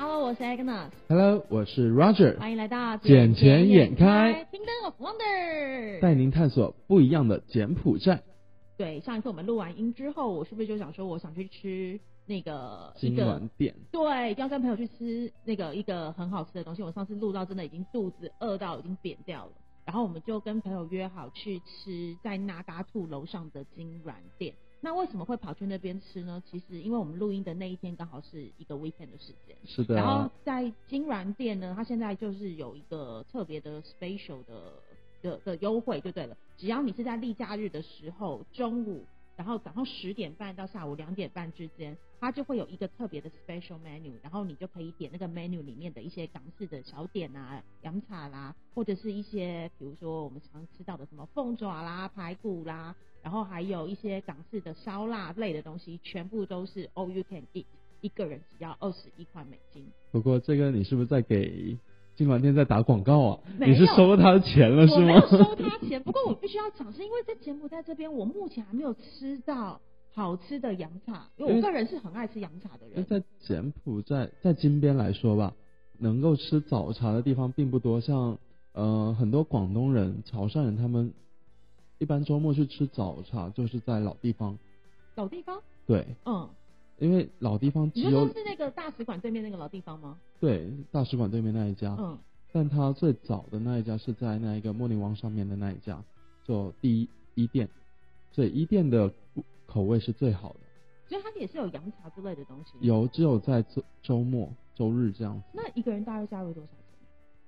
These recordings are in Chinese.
Hello，我是 Agnes。Hello，我是 Roger，欢迎来到捡钱眼开，Kingdom of Wonder。带您探索不一样的柬埔寨对，上一次我们录完音之后，我是不是就想说，我想去吃那个一金个銮店。对，一定要跟朋友去吃那个一个很好吃的东西。我上次录到真的已经肚子饿到已经扁掉了，然后我们就跟朋友约好去吃在那嘎兔楼上的金软店。那为什么会跑去那边吃呢？其实因为我们录音的那一天刚好是一个 weekend 的时间，是的。然后啊，在金软店呢，它现在就是有一个特别的 special 的的的优惠就对了，只要你是在例假日的时候中午，然后早上十点半到下午两点半之间，它就会有一个特别的 special menu，然后你就可以点那个 menu 里面的一些港式的小点啊、洋茶啦，或者是一些比如说我们常吃到的什么凤爪啦、排骨啦，然后还有一些港式的烧腊类的东西，全部都是 all you can eat，一个人只要二十一块美金。不过这个你是不是在给金銮店在打广告啊？你是收他的钱了是我没有吗？收他钱，不过我必须要讲，是因为在柬埔寨这边，我目前还没有吃到好吃的洋茶，因为我个人是很爱吃洋茶的人。在柬埔寨，在金边来说吧，能够吃早茶的地方并不多，像呃很多广东人、潮汕人，他们一般周末去吃早茶，就是在老地方。老地方，对，嗯，因为老地方只有你说是那个大使馆对面那个老地方吗？对大使馆对面那一家，嗯，但它最早的那一家是在那一个茉莉王上面的那一家，就第一一店，所以一店的口味是最好的。所以它也是有洋茶之类的东西。。有只有在周周末、周日这样子。那一个人大约价位多少钱？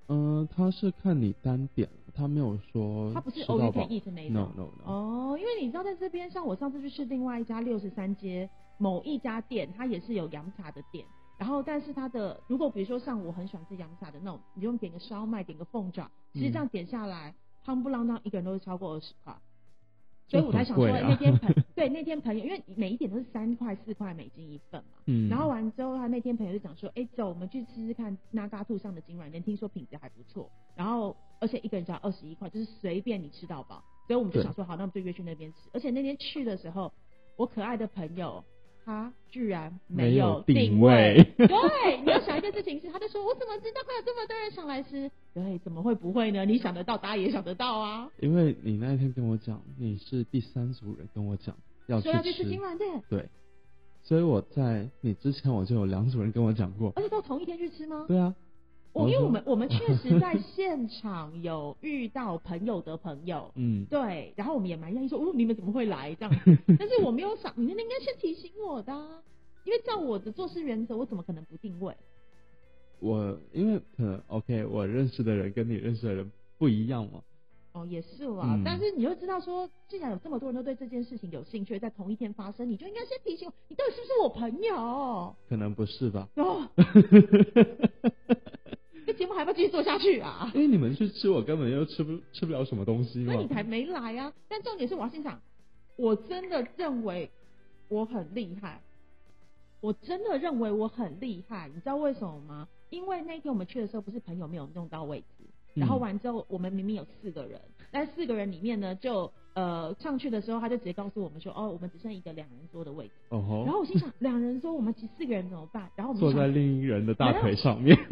嗯、他是看你单点，它没有说他不是吃 all you 饱 can eat 那一种。No no no，、哦，因为你知道，在这边，像我上次去吃另外一家六十三街某一家店，它也是有洋茶的店。然后，但是它的如果比如说像我很喜欢吃洋茶的那种，你用点个烧麦，点个凤爪，其实这样点下来，夯不啷当一个人都会超过二十块。所以我才想说，那天朋 对那天朋友，因为每一点都是三块四块美金一份嘛。嗯，然后完之后，他那天朋友就讲说，哎，走，我们去吃吃看那嘎兔上的金软面，听说品质还不错。然后，而且一个人只要二十一块，就是随便你吃到饱。所以我们就想说，好，那我们就约去那边吃。而且那天去的时候，我可爱的朋友他居然没有有定位。位 对，你要想一件事情是，他就说，我怎么知道会有这么多人想来吃？对，怎么会不会呢？你想得到，大家也想得到啊。因为你那一天跟我讲你是第三组人跟我讲要说要去吃吃金兰店，对，所以我在你之前我就有两组人跟我讲过，而且都同一天去吃吗？对啊，我因为我们我们确实在 现场有遇到朋友的朋友，嗯，对，然后我们也蛮讶异说，哦，你们怎么会来这样子？但是我没有想，你们应该先提醒我的啊、因为照我的做事原则，我怎么可能不定位？我因为可能 OK，我认识的人跟你认识的人不一样嘛，哦，也是啦，嗯但是你就知道说，既然有这么多人都对这件事情有兴趣，在同一天发生，你就应该先提醒我，你到底是不是我朋友？可能不是吧？哦，这节目还要不继续做下去啊？因为你们去吃，我根本又吃不吃不了什么东西嘛所以。你才没来啊！但重点是我要先讲，我真的认为我很厉害，我真的认为我很厉害，你知道为什么吗？因为那天我们去的时候，不是朋友没有弄到位置，然后嗯完之后，我们明明有四个人，但四个人里面呢，就呃上去的时候，他就直接告诉我们说，哦，我们只剩一个两人桌的位置。哦吼，然后我心想，两人桌我们挤四个人怎么办？然后我们坐在另一人的大腿上面。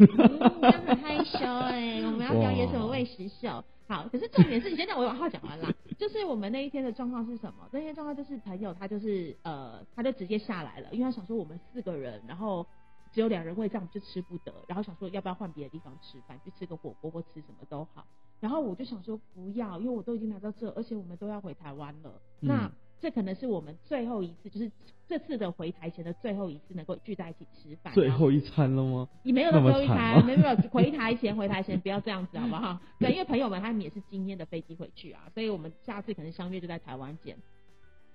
很害羞哎、我们要表演什么喂食秀？好，可是重点是你先让我把话讲完啦。就是我们那一天的状况是什么？那天状况就是朋友他就是呃，他就直接下来了，因为他想说我们四个人，然后只有两人位，这样我们就吃不得，然后想说要不要换别的地方吃饭，去吃个火锅或吃什么都好。然后我就想说不要，因为我都已经来到这，而且我们都要回台湾了。那嗯这可能是我们最后一次，就是这次的回台前的最后一次能够聚在一起吃饭。最后一餐了吗？你没有最后一餐，没有没有回台前回台前不要这样子好不好？对，因为朋友们他们也是今天的飞机回去啊，所以我们下次可能相约就在台湾见。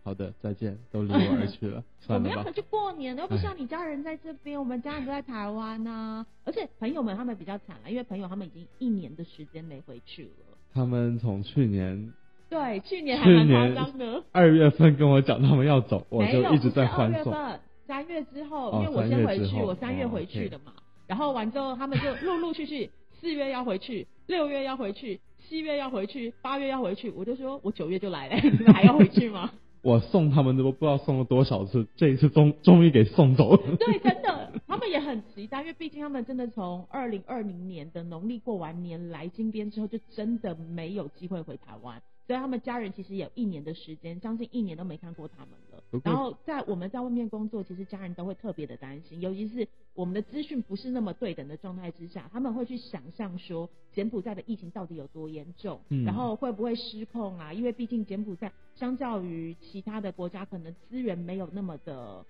好的，再见，都离我而去了，我 算了吧们要回。去过年，又不像你家人在这边，我们家人都在台湾呐、而且朋友们他们比较惨了，因为朋友他们已经一年的时间没回去了。他们从去年对，去年还去蛮夸年张的。二月份跟我讲他们要走，我就一直在不是二欢送。月份，三月之后，哦因为我先回去，我三月哦回去的嘛。然后完之后，他们就陆陆续续，四月要回去，六月要回去，七月要回去，八月要回去。我就说我九月就来了，你们还要回去吗？我送他们都不知道送了多少次，这一次终终于给送走了。对，真的，他们也很期待，因为毕竟他们真的从二零二零年的农历过完年来金边之后，就真的没有机会回台湾。所以他们家人其实有一年的时间，将近一年都没看过他们了。然后在我们在外面工作，其实家人都会特别的担心，尤其是我们的资讯不是那么对等的状态之下，他们会去想象说柬埔寨的疫情到底有多严重，然后会不会失控啊？因为毕竟柬埔寨相较于其他的国家，可能资源没有那么的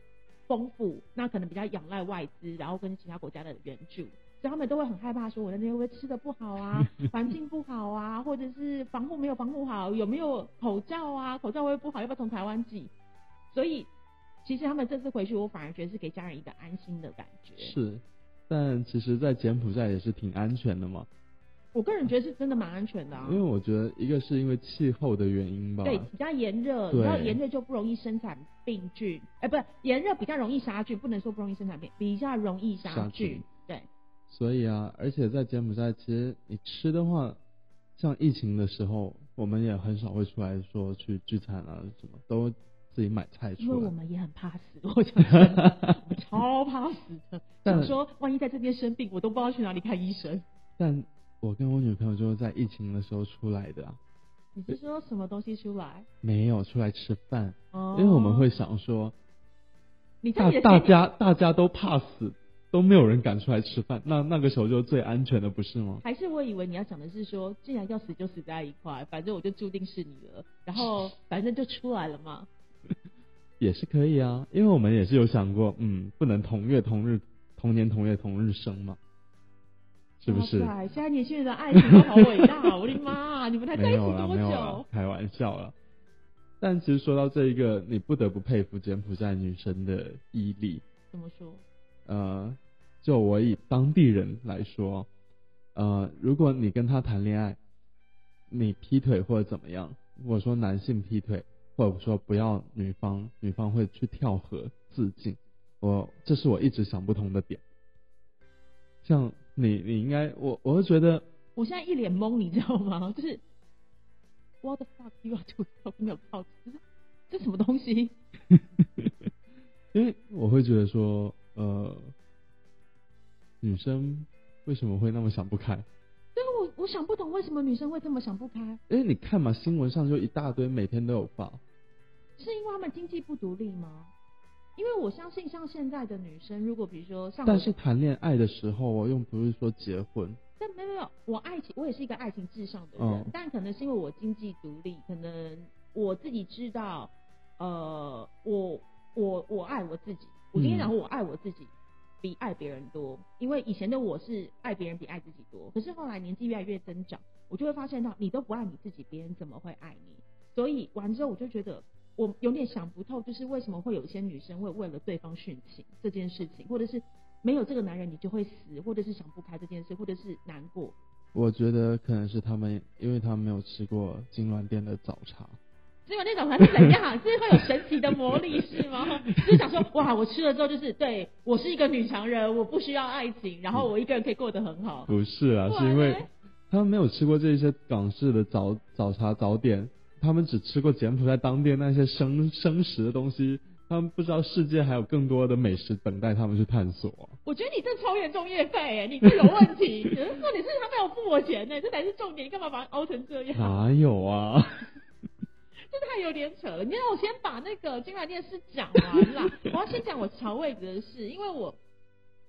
丰富，那可能比较仰赖外资，然后跟其他国家的援助。所以他们都会很害怕，说我在那边会不会吃的不好啊，环境不好啊，或者是防护没有防护好，有没有口罩啊，口罩会不好，要不要从台湾寄？所以其实他们这次回去，我反而觉得是给家人一个安心的感觉。是，但其实，在柬埔寨也是挺安全的嘛。我个人觉得是真的蛮安全的啊。因为我觉得一个是因为气候的原因吧。对，比较炎热，你知道炎热就不容易生产病菌，哎，不是炎热比较容易杀菌，不能说不容易生产病，比较容易杀菌。对。所以啊，而且在柬埔寨，其实你吃的话，像疫情的时候，我们也很少会出来说去聚餐啊，什么都自己买菜出来。因为我们也很怕死，我讲真的，超怕死的。想说，万一在这边生病，我都不知道去哪里看医生。但我跟我女朋友就是在疫情的时候出来的。你是说什么东西出来？没有出来吃饭，因为我们会想说，大大家大家都怕死。都没有人敢出来吃饭，那那个时候就最安全的，不是吗？还是我以为你要讲的是说，既然要死就死在一块，反正我就注定是你了，然后反正就出来了嘛。也是可以啊，因为我们也是有想过，嗯，不能同月同日、同年同月同日生嘛，是不是？现在年轻人的爱情都好伟大，我的妈，你们才在一起多久？开玩笑了。但其实说到这一个，你不得不佩服柬埔寨女生的毅力。怎么说？呃。就我以当地人来说，呃，如果你跟他谈恋爱，你劈腿或者怎么样，我说男性劈腿，或者说不要女方，女方会去跳河自尽，我这是我一直想不通的点。像你，你应该，我我会觉得，我现在一脸懵，你知道吗？就是 What the fuck you are talking about？就是这什么东西？因为我会觉得说，呃。女生为什么会那么想不开？对，我我想不懂为什么女生会这么想不开。因为你看嘛，新闻上就一大堆，每天都有报。是因为他们经济不独立吗？因为我相信，像现在的女生，如果比如说像……但是谈恋爱的时候，我又不是说结婚。但没有没有，我爱情，我也是一个爱情至上的人。但可能是因为我经济独立，可能我自己知道，呃，我我我爱我自己。我今天讲我爱我自己。比爱别人多，因为以前的我是爱别人比爱自己多，可是后来年纪越来越增长，我就会发现到你都不爱你自己，别人怎么会爱你？所以完之后我就觉得我有点想不透，就是为什么会有一些女生会为了对方殉情这件事情，或者是没有这个男人你就会死，或者是想不开这件事，或者是难过。我觉得可能是他们，因为他们没有吃过金銮店的早茶。只有那种是怎样？是会有神奇的魔力是吗？就是想说，哇，我吃了之后就是对我是一个女强人，我不需要爱情，然后我一个人可以过得很好。不是啊，是因为他们没有吃过这些港式的早早茶早点，他们只吃过柬埔寨当地那些生生食的东西，他们不知道世界还有更多的美食等待他们去探索。我觉得你这超严重业费哎，你这有问题。重点是他没有付我钱呢，这才是重点，你干嘛把它凹成这样？哪有啊？这太有点扯了，你让我先把那个金銮殿事讲完啦。我要先讲我调位置的事，因为我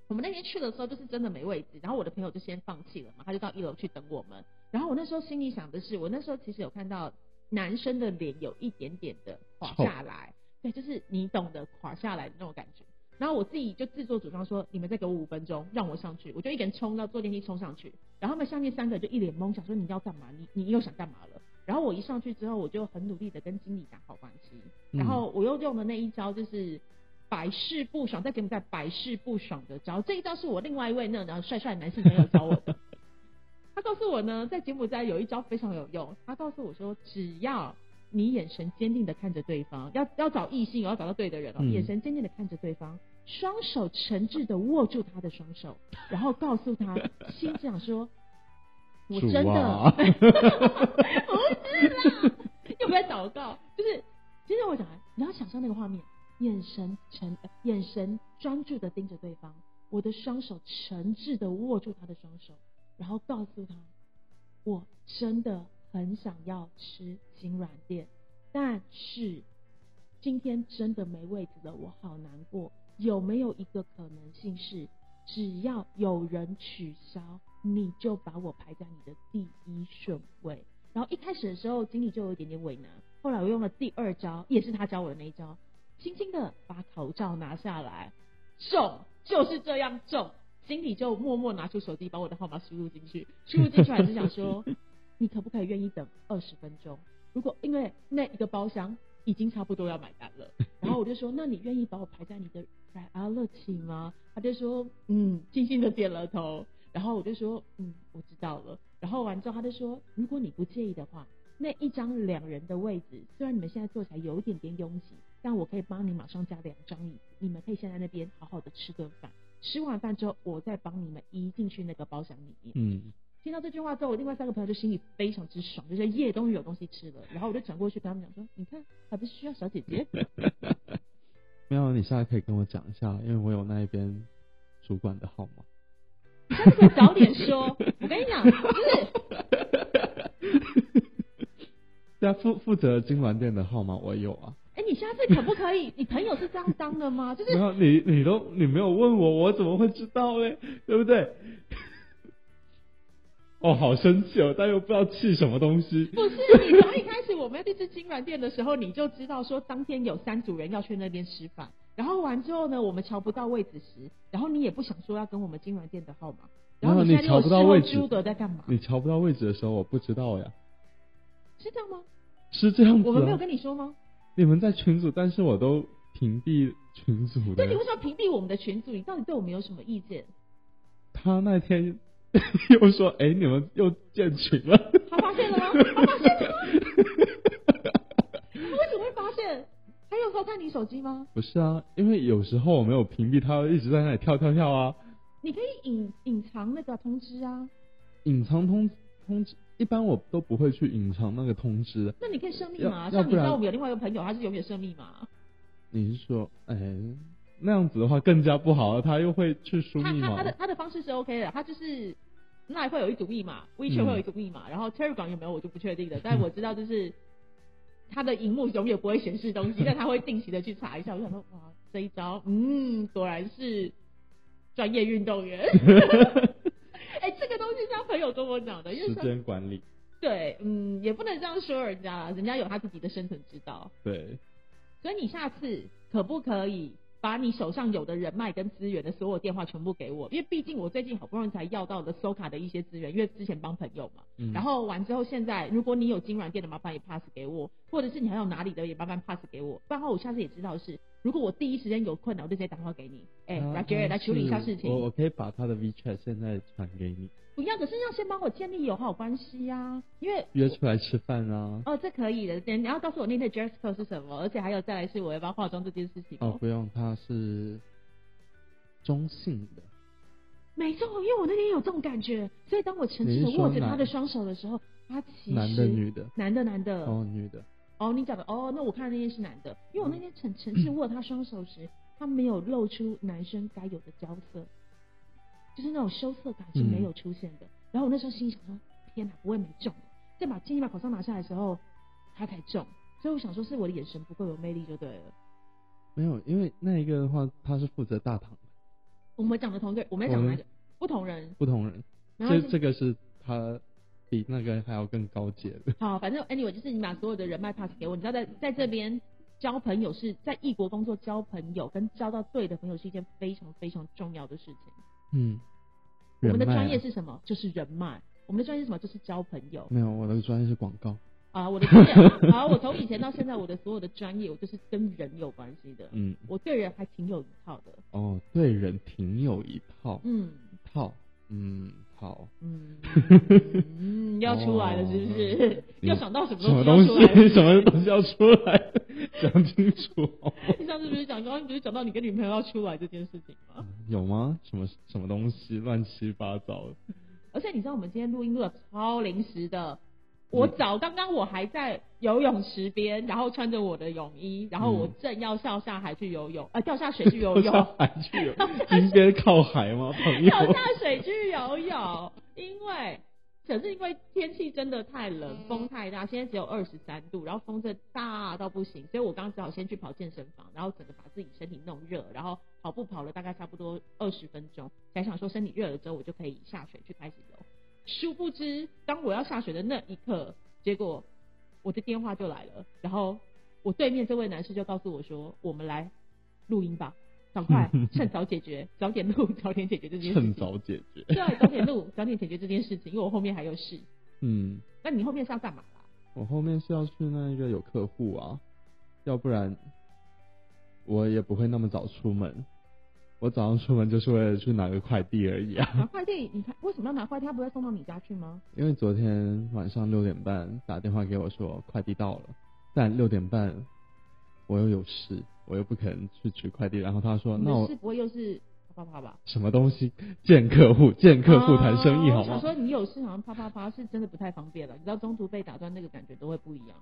我们那天去的时候就是真的没位置，然后我的朋友就先放弃了嘛，他就到一楼去等我们。然后我那时候心里想的是，我那时候其实有看到男生的脸有一点点的垮下来，对，就是你懂得垮下来的那种感觉。然后我自己就自作主张说，你们再给我五分钟，让我上去。我就一个人冲到坐电梯冲上去，然后他们下面三个就一脸懵，想说你要干嘛？你你又想干嘛了？然后我一上去之后，我就很努力的跟经理打好关系。然后我又用的那一招就是百试不爽，再给你再百试不爽的招。这一招是我另外一位那然后帅帅男性朋友教我的。他告诉我呢，在柬埔寨有一招非常有用。他告诉我说，只要你眼神坚定的看着对方，要要找异性，要找到对的人哦，眼神坚定的看着对方，双手诚挚的握住他的双手，然后告诉他，心想说。我真的 不是啦，又不在祷告，就是其实我讲，象那个画面，眼神沉，呃眼神专注的盯着对方，我的双手诚挚的握住他的双手，然后告诉他，我真的很想要吃金软店，但是今天真的没位置了，我好难过。有没有一个可能性是，只要有人取消，你就把我排在你的第一顺位？然后一开始的时候，经理就有一点点为难。后来我用了第二招，也是他教我的那一招，轻轻的把口罩拿下来，重，就是这样重。经理就默默拿出手机，把我的号码输入进去，输入进去还是想说，你可不可以愿意等二十分钟？如果因为那一个包厢已经差不多要买单了，然后我就说，那你愿意把我排在你的 priority 吗？他就说，嗯，轻轻的点了头。然后我就说，嗯，我知道了。然后完之后，他就说，如果你不介意的话，那一张两人的位置，虽然你们现在坐起来有一点点拥挤，但我可以帮你马上加两张椅子，你们可以先在那边好好的吃顿饭。吃完饭之后，我再帮你们移进去那个包厢里面。嗯，听到这句话之后，我另外三个朋友就心里非常之爽，就是夜终于有东西吃了。然后我就转过去跟他们讲说：“你看，还不是需要小姐姐？没有，你现在可以跟我讲一下，因为我有那一边主管的号码。你下次可以早点说。我跟你讲，就是对啊，负负责金銮店的号码我有啊。哎、你下次可不可以？你朋友是这样当的吗？就是没有你，你都你没有问我，我怎么会知道嘞？对不对？哦，好生气哦，但又不知道气什么东西。不是你从一开始我们要去吃金銮店的时候，你就知道说当天有三组人要去那边吃饭，然后完之后呢，我们瞧不到位置时，然后你也不想说要跟我们金銮店的号码，然后你瞧不到位置在干嘛？你瞧不到位置的时候，我不知道呀，是这样吗？是这样子、啊。我们没有跟你说吗？你们在群组，但是我都屏蔽群组的对，你。为什么屏蔽我们的群组？你到底对我们有什么意见？他那天 又说：“哎、你们又建群了。他发现了吗？他发现了吗？他为什么会发现？他有偷看你手机吗？不是啊，因为有时候我没有屏蔽，他一直在那里跳跳跳啊。你可以隐隐藏那个通知啊，隐藏通通知，一般我都不会去隐藏那个通知。那你可以设密码。像你知道我们有另外一个朋友，他是永远设密码。你是说，哎、那样子的话更加不好了，他又会去输密码他他他的。他的方式是 OK 的，他就是那会有一组密码，WeChat 嗯会有一组密码，然后 Telegram 有没有我就不确定了，但我知道就是他的荧幕永远不会显示东西，但他会定期的去查一下。我想说，哇，这一招，嗯，果然是专业运动员。哎、这个东西是他朋友跟我讲的，因为时间管理，对，嗯，也不能这样说人家啦，人家有他自己的生存之道。对，所以你下次可不可以把你手上有的人脉跟资源的所有电话全部给我？因为毕竟我最近好不容易才要到的收卡的一些资源，因为之前帮朋友嘛。嗯然后完之后，现在如果你有金软店的，麻烦也 pass 给我，或者是你还有哪里的也麻烦 pass 给我。不然的话，我下次也知道是，如果我第一时间有困难，我就直接打电话给你。哎、他来 Jerry 来处理一下事情我情。我可以把他的 WeChat 现在传给你，不要，可是要先帮我建立友好关系呀、因为约出来吃饭啊。哦，这可以的。等你要告诉我那天的 dress code 是什么，而且还有再来是我要不要化妆这件事情哦，不用，他是中性的。没错，因为我那天有这种感觉，所以当我诚挚的握着他的双手的时候，他其实男的女的？男的男的哦，女的。哦你讲的哦，那我看的那天是男的，因为我那天诚诚挚握他双手时，他没有露出男生该有的娇色，就是那种羞涩感是没有出现的。然后我那时候心里想说，天哪，不会没中。再把轻轻把口罩拿下来的时候，他才中。所以我想说，是我的眼神不够有魅力就对了。没有，因为那一个的话，他是负责大堂的，我们讲的同对，我们在讲哪个？不同人。不同人。然后这这个是他比那个还要更高阶的。好，反正 anyway 就是你把所有的人脉 pass 给我，你知道在在这边交朋友是在异国工作交朋友跟交到对的朋友是一件非常非常重要的事情。嗯。我们的专业是什么？就是人脉。我们的专业是什么？就是交朋友。没有，我的专业是广告。啊，我的专业，啊，我从以前到现在，我的所有的专业，我就是跟人有关系的。嗯。我对人还挺有一套的。哦，对人挺有一套。嗯。套。嗯，好。嗯。嗯，要出来了是不是？要想到什么什么东西？什么东西要出来？讲清楚。你上次不是讲，刚刚不是讲到你跟女朋友要出来这件事情吗？有吗？什么什么东西乱七八糟的？而且你知道我们今天录音录的超临时的，我早刚刚我还在游泳池边，然后穿着我的泳衣，然后我正要跳下海去游泳，呃，掉下水去游泳，海去游，金边靠海吗？朋友，跳下水去游泳，因为。可是因为天气真的太冷，风太大，现在只有二十三度，然后风真大到不行，所以我刚刚只好先去跑健身房，然后整个把自己身体弄热，然后跑步跑了大概差不多二十分钟，才想说身体热了之后我就可以下水去开始游。殊不知，当我要下水的那一刻，结果我的电话就来了，然后我对面这位男士就告诉我说：“我们来录音吧。”赶快，趁早解决，早点录，早点解决这件事情。趁早解决。对，早点录，早点解决这件事情，因为我后面还有事。嗯。那你后面是要干嘛啦？我后面是要去那一个有客户啊，要不然我也不会那么早出门。我早上出门就是为了去拿个快递而已啊。拿快递？你看为什么要拿快递？他不会送到你家去吗？因为昨天晚上六点半打电话给我说快递到了，但六点半我又有事。我又不可能去取快递，然后他说：“那我是不会又是啪啪啪吧？什么东西见客户见客户谈生意好吗？”我想说你有事好像啪啪啪是真的不太方便了，你知道中途被打断那个感觉都会不一样。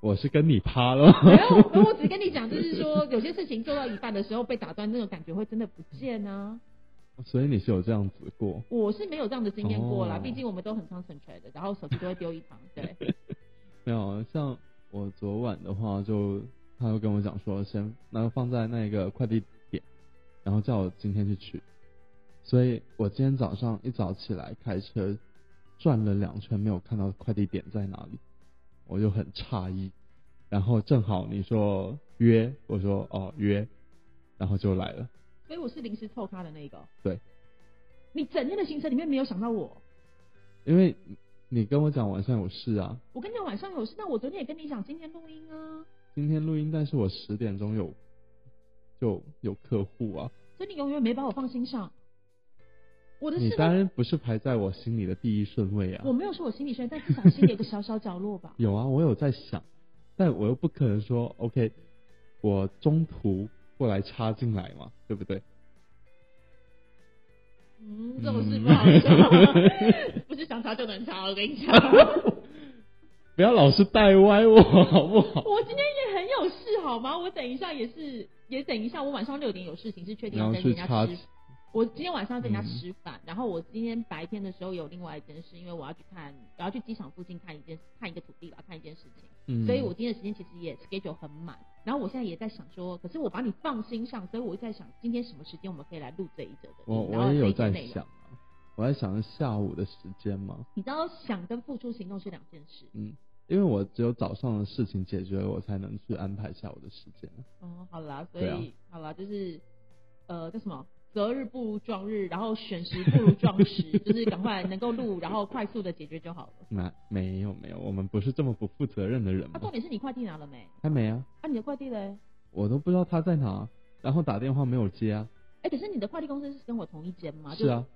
我是跟你趴了。没有，我只跟你讲，就是说有些事情做到一半的时候被打断，那种感觉会真的不见啊。所以你是有这样子过？我是没有这样的经验过啦，毕竟我们都很 concentrate 的，然后手机都会丢一旁。对。没有，像我昨晚的话就。他又跟我讲说，先那个放在那个快递点，然后叫我今天去取。所以我今天早上一早起来开车转了两圈，没有看到快递点在哪里，我就很诧异。然后正好你说约，我说哦约，然后就来了。所以我是临时凑他的那个。对。你整天的行程里面没有想到我？因为你跟我讲晚上有事啊。我跟你讲晚上有事，那我昨天也跟你讲今天录音啊。今天录音，但是我十点钟有就有客户啊，所以你永远没把我放心上。我的你当然不是排在我心里的第一顺位啊。我没有说我心里顺位，但至少心里有个小小角落吧。有啊，我有在想，但我又不可能说 OK，我中途过来插进来嘛，对不对？嗯，这种事不好说，不是想插就能插，我跟你讲。不要老是带歪我，好不好？我今天也很有事，好吗？我等一下也是，也等一下，我晚上六点有事情，是确定要跟人家吃。我今天晚上要跟人家吃饭，然后我今天白天的时候有另外一件事，因为我要去看，我要去机场附近看一件，看一个土地吧，看一件事情。嗯。所以我今天的时间其实也 schedule 很满，然后我现在也在想说，可是我把你放心上，所以我在想今天什么时间我们可以来录这一则的。我我也有在想啊，我在想下午的时间吗？你知道想跟付出行动是两件事。嗯。因为我只有早上的事情解决了，我才能去安排下午的时间。哦，好啦，所以好啦，就是呃，叫什么？择日不如撞日，然后选时不如撞时，就是赶快能够录，然后快速的解决就好了。那没有没有，我们不是这么不负责任的人。那重点是你快递拿了没？还没啊。啊，你的快递嘞？我都不知道他在哪，然后打电话没有接啊。哎，可是你的快递公司是跟我同一间吗？是啊。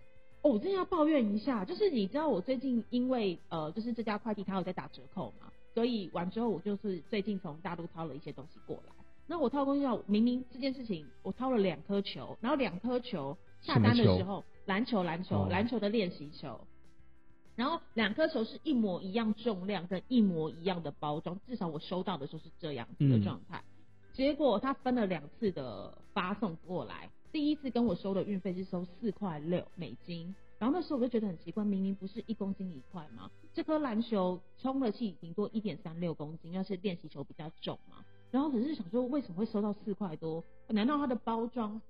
哦，我真的要抱怨一下，就是你知道我最近因为呃，就是这家快递它有在打折扣嘛。所以完之后，我就是最近从大陆掏了一些东西过来。那我掏东西要明明这件事情，我掏了两颗球，然后两颗球下单的时候，篮球篮球篮球的练习球，然后两颗球是一模一样重量跟一模一样的包装，至少我收到的时候是这样子的状态。结果他分了两次的发送过来，第一次跟我收的运费是收四块六美金。然后那时候我就觉得很奇怪，明明不是一公斤一块吗？这颗篮球充了气顶多一点三六公斤，要是练习球比较重嘛。然后可是想说为什么会收到四块多？难道它的包装、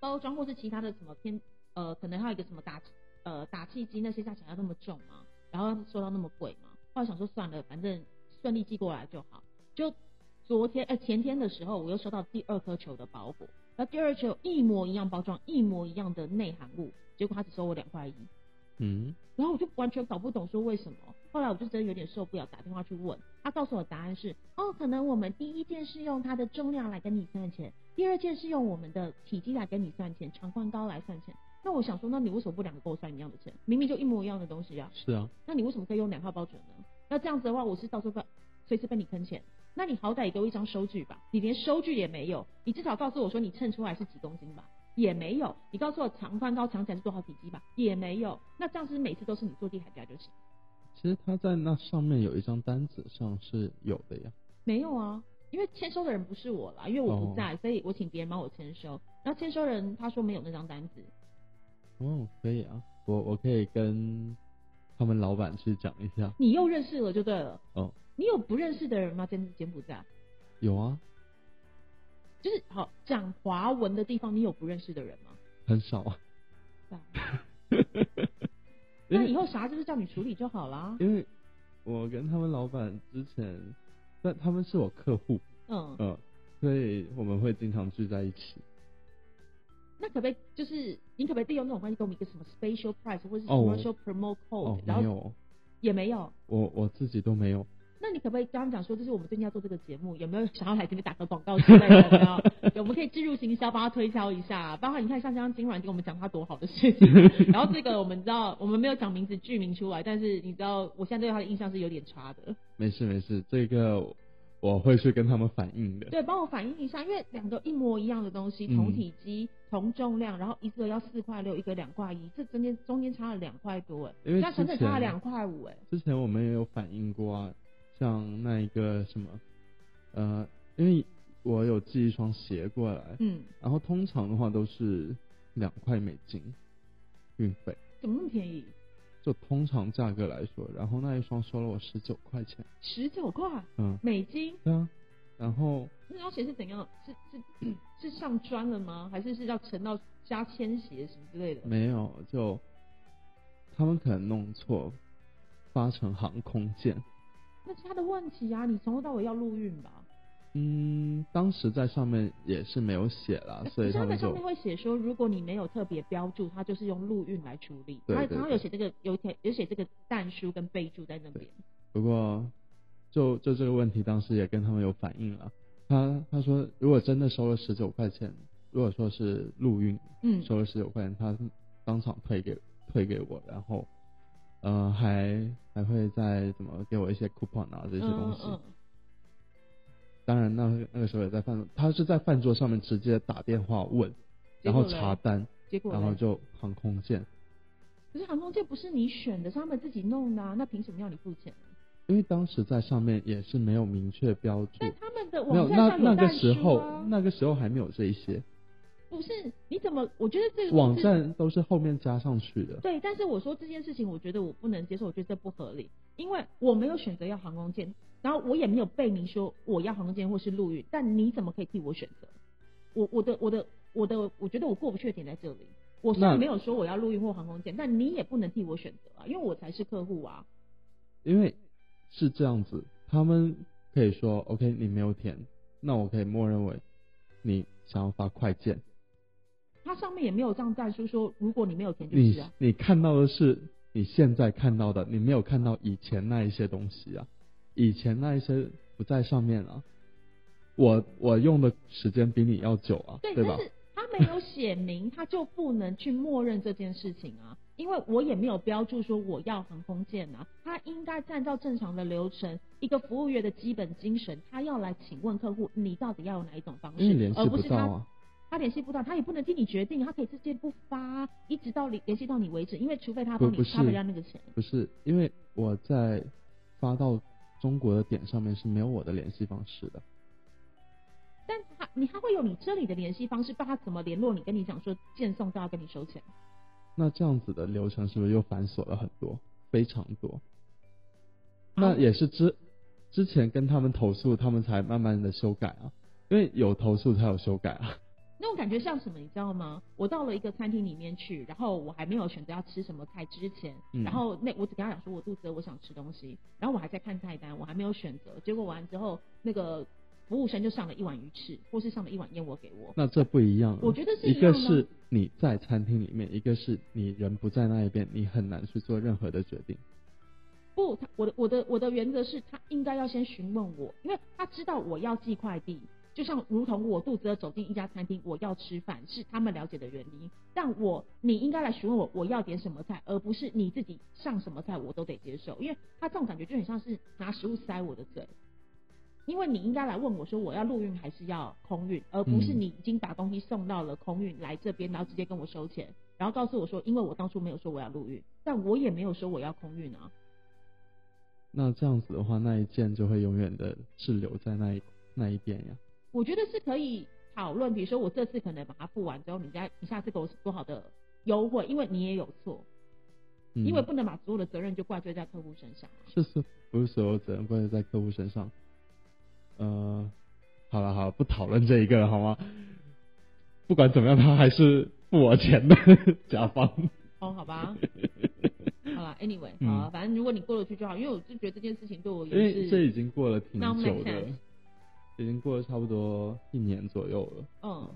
包装或是其他的什么偏呃，可能还有一个什么打呃打气机那些价钱要那么重吗？然后收到那么贵吗？后来想说算了，反正顺利寄过来就好。就昨天呃前天的时候，我又收到第二颗球的包裹，那第二球一模一样包装，一模一样的内含物。结果他只收我两块一，嗯，然后我就完全搞不懂说为什么。后来我就真的有点受不了，打电话去问他，告诉我答案是：哦，可能我们第一件是用它的重量来跟你算钱，第二件是用我们的体积来跟你算钱，长宽高来算钱。那我想说，那你为什么不两个跟我算一样的钱？明明就一模一样的东西啊。是啊。那你为什么可以用两套包准呢？那这样子的话，我是到时候被随时被你坑钱。那你好歹也给我一张收据吧，你连收据也没有，你至少告诉我说你称出来是几公斤吧。也没有，你告诉我长宽高长起来是多少体积吧？也没有，那这样子每次都是你坐地台价就行。其实他在那上面有一张单子上是有的呀。没有啊，因为签收的人不是我啦，因为我不在，所以我请别人帮我签收。然后签收人他说没有那张单子。哦，可以啊，我我可以跟他们老板去讲一下。你又认识了就对了。哦，你有不认识的人吗？在柬埔寨？有啊，就是好讲华文的地方，你有不认识的人吗？很少啊。那以后啥就是叫你处理就好啦。因为我跟他们老板之前，但他们是我客户，嗯嗯，所以我们会经常聚在一起。那可不可以就是你可不可以利用那种关系给我们一个什么 special price 或者是哦我 commercial promo 哦 code？，然后没有，也没有。我我自己都没有。那你可不可以跟他们讲说，这是我们最近要做这个节目，有没有想要来这边打个广告之类的？有没有？有我们可以置入行销，帮他推销一下。包括你看，像像今晚给我们讲他多好的事情，然后这个我们知道，我们没有讲名字剧名出来，但是你知道，我现在对他的印象是有点差的。没事没事，这个我会去跟他们反映的。对，帮我反映一下，因为两个一模一样的东西，嗯同体积、同重量，然后一个要四块六，一个两块一，这中间中间差了两块多，哎，因为加成本差了两块五，哎，之前我们也有反映过啊，像那一个什么，呃，因为我有寄一双鞋过来，嗯，然后通常的话都是两块美金运费，怎么那么便宜？就通常价格来说，然后那一双收了我十九块钱，十九块嗯，美金，对啊，然后那双鞋是怎样？是是是上砖了吗？还是是要沉到加铅鞋什么之类的？没有就他们可能弄错，发成航空件，那是他的问题啊！你从头到尾要陆运吧？嗯，当时在上面也是没有写啦，所以他们上面会写说，如果你没有特别标注，他就是用陆运来处理。对对它然后有写这个有写有写这个弹书跟备注在那边。不过，就就这个问题，当时也跟他们有反映了。他他说，如果真的收了十九块钱，如果说是陆运嗯，收了十九块钱，他当场退给退给我，然后呃还还会再怎么给我一些 coupon 啊这些东西。嗯嗯当然那个那个时候也在饭，他是在饭桌上面直接打电话问，然后查单，结果然后就航空件，可是航空件不是你选的，是他们自己弄的、啊，那凭什么要你付钱？因为当时在上面也是没有明确标注。但他们的没有，网站那那个时候那个时候还没有这一些，不是你怎么？我觉得这个网站都是后面加上去的。对，但是我说这件事情，我觉得我不能接受，我觉得这不合理，因为我没有选择要航空件，然后我也没有被明说我要航空件或是陆运，但你怎么可以替我选择？我我的我的我的，我觉得我过不去的点在这里。我虽然没有说我要陆运或航空件，但你也不能替我选择啊，因为我才是客户啊。因为是这样子，他们可以说 OK，你没有填，那我可以默认为你想要发快件。它上面也没有这样战书说，如果你没有填就是你啊。你看到的是你现在看到的，你没有看到以前那一些东西啊，以前那一些不在上面啊。我我用的时间比你要久啊，对，对吧但？是他没有写明，他就不能去默认这件事情啊，因为我也没有标注说我要航空件啊，他应该按照正常的流程，一个服务员的基本精神，他要来请问客户，你到底要有哪一种方式，因为联系而不是他不到啊。他联系不到，他也不能替你决定，他可以直接不发，一直到联联系到你为止，因为除非他帮你不不是 cover 掉那个钱。不是，因为我在发到中国的点上面是没有我的联系方式的。但他你他会有你这里的联系方式，不然他怎么联络你？跟你讲说件送都要跟你收钱。那这样子的流程是不是又繁琐了很多，非常多？那也是之之前跟他们投诉，他们才慢慢的修改啊，因为有投诉才有修改啊。那种感觉像什么，你知道吗？我到了一个餐厅里面去，然后我还没有选择要吃什么菜之前，嗯然后那我只跟他讲说我肚子饿，我想吃东西，然后我还在看菜单，我还没有选择，结果完之后，那个服务生就上了一碗鱼翅，或是上了一碗燕窝给我。那这不一样、啊，我觉得是一一个是你在餐厅里面，一个是你人不在那一边，你很难去做任何的决定。不，他我的我的我的原则是他应该要先询问我，因为他知道我要寄快递，就像如同我肚子饿走进一家餐厅，我要吃饭是他们了解的原因。但我你应该来询问我我要点什么菜，而不是你自己上什么菜我都得接受，因为他这种感觉就很像是拿食物塞我的嘴。因为你应该来问我说我要陆运还是要空运，而不是嗯你已经把东西送到了空运来这边，然后直接跟我收钱，然后告诉我说，因为我当初没有说我要陆运，但我也没有说我要空运啊。那这样子的话，那一件就会永远的滞留在那一那一边呀。我觉得是可以讨论，比如说我这次可能把它付完之后，你再你下次给我多好的优惠，因为你也有错，嗯、因为不能把所有的责任就怪罪在客户身上。是是，不是所有责任怪罪在客户身上。呃，好了好了，不讨论这一个了好吗？不管怎么样，他还是付我钱的甲方。哦，好吧。好了，Anyway，嗯好、啊，反正如果你过得去就好，因为我就觉得这件事情对我因为也是，这已经过了挺久的已经过了差不多一年左右了。嗯，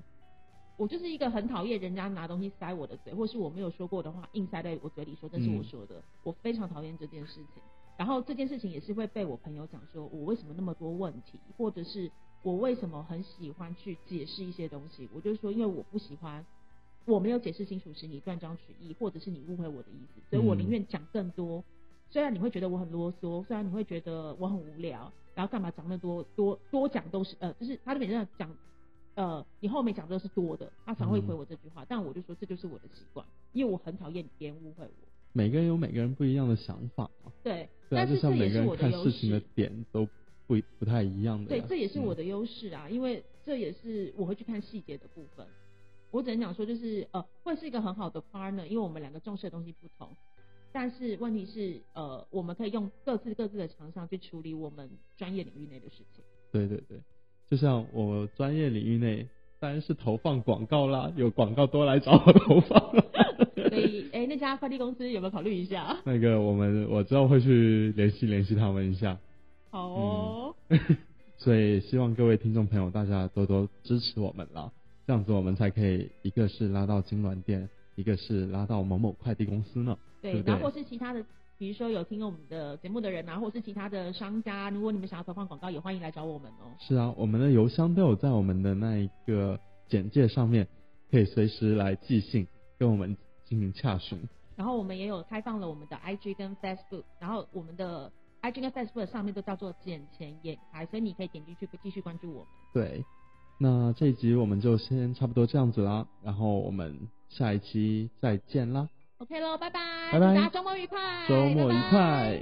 我就是一个很讨厌人家拿东西塞我的嘴，或是我没有说过的话硬塞在我嘴里说这是我嗯说的，我非常讨厌这件事情。然后这件事情也是会被我朋友讲说，我为什么那么多问题，或者是我为什么很喜欢去解释一些东西。我就说，因为我不喜欢我没有解释清楚时你断章取义，或者是你误会我的意思，所以我宁愿讲更多。虽然你会觉得我很啰嗦，虽然你会觉得我很无聊，然后干嘛讲那么多多多讲都是呃，就是他那边这样讲，呃，你后面讲的都是多的，他常会回我这句话，但我就说这就是我的习惯，因为我很讨厌别人误会我。每个人有每个人不一样的想法嘛，对，对啊，但就是像这也是每个人看我的优事情的。点都不不太一样的对。，这也是我嗯的优势啊，因为这也是我会去看细节的部分。我只能讲说，就是呃，会是一个很好的 partner，因为我们两个重视的东西不同。但是问题是，呃，我们可以用各自各自的长项去处理我们专业领域内的事情。对对对，就像我专业领域内当然是投放广告啦，有广告多来找我投放啦。所以，哎、那家快递公司有没有考虑一下？那个我们我之后会去联系联系他们一下，好哦，所以希望各位听众朋友大家多多支持我们啦，这样子我们才可以一个是拉到金銮店，一个是拉到某某快递公司呢。对，对对然后或是其他的，比如说有听我们的节目的人啊，或是其他的商家，如果你们想要投放广告，也欢迎来找我们哦。是啊，我们的邮箱都有在我们的那一个简介上面，可以随时来寄信跟我们进行洽询。然后我们也有开放了我们的 IG 跟 Facebook，然后我们的 IG 跟 Facebook 上面都叫做捡钱眼开，所以你可以点进去继续关注我们。对，那这一集我们就先差不多这样子啦，然后我们下一期再见啦，OK 喽，拜拜，拜拜，大家周末愉快，周末愉快。